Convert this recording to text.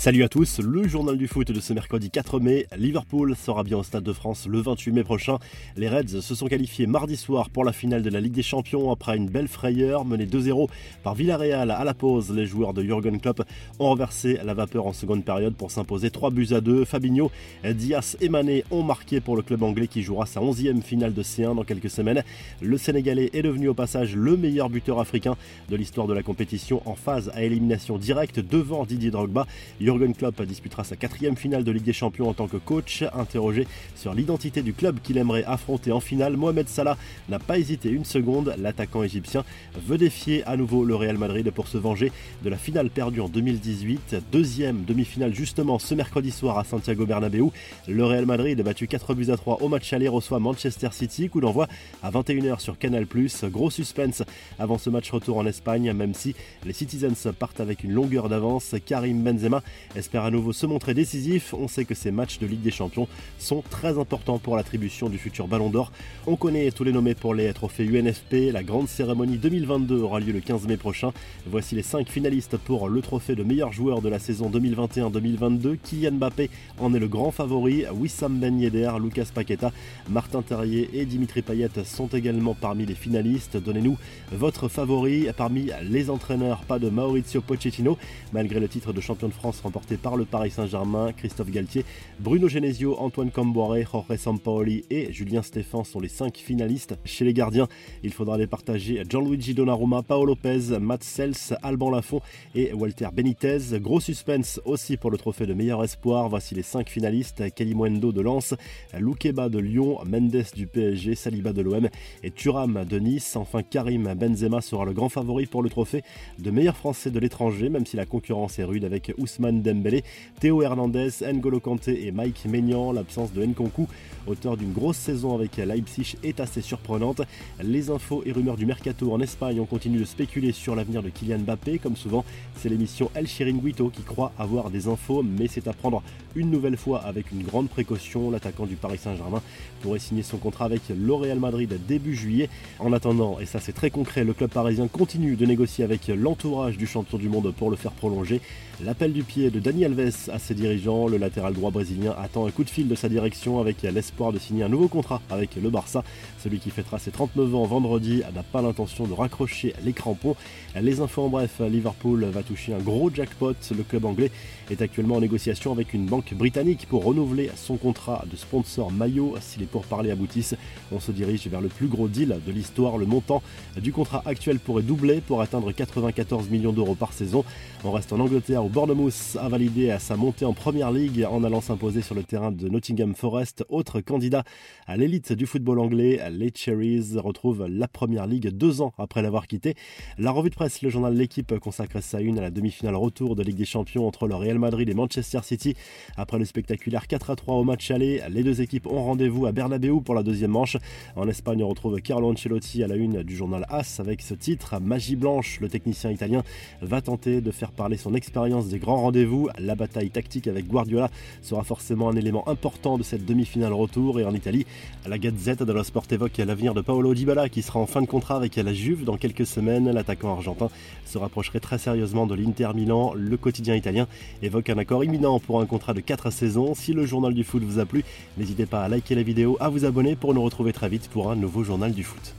Salut à tous, le journal du foot de ce mercredi 4 mai. Liverpool sera bien au Stade de France le 28 mai prochain. Les Reds se sont qualifiés mardi soir pour la finale de la Ligue des Champions après une belle frayeur menée 2-0 par Villarreal à la pause. Les joueurs de Jurgen Klopp ont renversé la vapeur en seconde période pour s'imposer 3 buts à 2. Fabinho, Diaz et Mané ont marqué pour le club anglais qui jouera sa 11e finale de C1 dans quelques semaines. Le Sénégalais est devenu au passage le meilleur buteur africain de l'histoire de la compétition en phase à élimination directe devant Didier Drogba. Jürgen Klopp disputera sa quatrième finale de Ligue des Champions en tant que coach. Interrogé sur l'identité du club qu'il aimerait affronter en finale, Mohamed Salah n'a pas hésité une seconde. L'attaquant égyptien veut défier à nouveau le Real Madrid pour se venger de la finale perdue en 2018. Deuxième demi-finale justement ce mercredi soir à Santiago Bernabéu. Le Real Madrid, battu 4 buts à 3 au match aller, reçoit Manchester City. Coup d'envoi à 21h sur Canal+. Gros suspense avant ce match retour en Espagne, même si les Citizens partent avec une longueur d'avance. Karim Benzema espère à nouveau se montrer décisif. On sait que ces matchs de Ligue des Champions sont très importants pour l'attribution du futur Ballon d'Or. On connaît tous les nommés pour les trophées UNFP. La grande cérémonie 2022 aura lieu le 15 mai prochain. Voici les 5 finalistes pour le trophée de meilleur joueur de la saison 2021-2022. Kylian Mbappé en est le grand favori. Wissam Ben Yedder, Lucas Paqueta, Martin Terrier et Dimitri Payet sont également parmi les finalistes. Donnez-nous votre favori parmi les entraîneurs. Pas de Maurizio Pochettino malgré le titre de champion de France remporté par le Paris Saint-Germain. Christophe Galtier, Bruno Genesio, Antoine Camboire, Jorge Sampaoli et Julien Stéphan sont les cinq finalistes. Chez les gardiens, il faudra les partager Gianluigi Donnarumma, Paolo Lopez, Matt Sels, Alban Lafont et Walter Benitez. Gros suspense aussi pour le trophée de meilleur espoir. Voici les cinq finalistes Mwendo de Lens, Loukeba de Lyon, Mendes du PSG, Saliba de l'OM et Thuram de Nice. Enfin, Karim Benzema sera le grand favori pour le trophée de meilleur français de l'étranger, même si la concurrence est rude avec Ousmane Dembélé, Théo Hernandez, N'Golo Kanté et Mike Maignan. L'absence de Nkunku, auteur d'une grosse saison avec Leipzig, est assez surprenante. Les infos et rumeurs du mercato en Espagne ont continué de spéculer sur l'avenir de Kylian Mbappé. Comme souvent, c'est l'émission El Chiringuito qui croit avoir des infos, mais c'est à prendre une nouvelle fois avec une grande précaution. L'attaquant du Paris Saint-Germain pourrait signer son contrat avec le Real Madrid début juillet. En attendant, et ça c'est très concret, le club parisien continue de négocier avec l'entourage du champion du monde pour le faire prolonger. L'appel du pied de Dani Alves à ses dirigeants, le latéral droit brésilien attend un coup de fil de sa direction avec l'espoir de signer un nouveau contrat avec le Barça. Celui qui fêtera ses 39 ans vendredi n'a pas l'intention de raccrocher les crampons. Les infos en bref, Liverpool va toucher un gros jackpot. Le club anglais est actuellement en négociation avec une banque britannique pour renouveler son contrat de sponsor maillot. Si les pourparlers aboutissent, on se dirige vers le plus gros deal de l'histoire. Le montant du contrat actuel pourrait doubler pour atteindre 94 millions d'euros par saison. On reste en Angleterre où Bournemouth a validé à sa montée en première ligue en allant s'imposer sur le terrain de Nottingham Forest. Autre candidat à l'élite du football anglais, les Cherries retrouvent la première ligue deux ans après l'avoir quitté. La revue de presse, le journal L'équipe consacre sa une à la demi-finale retour de Ligue des Champions entre le Real Madrid et Manchester City. Après le spectaculaire 4 à 3 au match aller, les deux équipes ont rendez-vous à Bernabeu pour la deuxième manche. En Espagne, on retrouve Carlo Ancelotti à la une du journal AS avec ce titre. Magie blanche, le technicien italien va tenter de faire parler son expérience des grands La bataille tactique avec Guardiola sera forcément un élément important de cette demi-finale retour. Et en Italie, la Gazette dello Sport évoque l'avenir de Paolo Dybala qui sera en fin de contrat avec la Juve dans quelques semaines. L'attaquant argentin se rapprocherait très sérieusement de l'Inter Milan. Le quotidien italien évoque un accord imminent pour un contrat de 4 saisons. Si le journal du foot vous a plu, n'hésitez pas à liker la vidéo, à vous abonner pour nous retrouver très vite pour un nouveau journal du foot.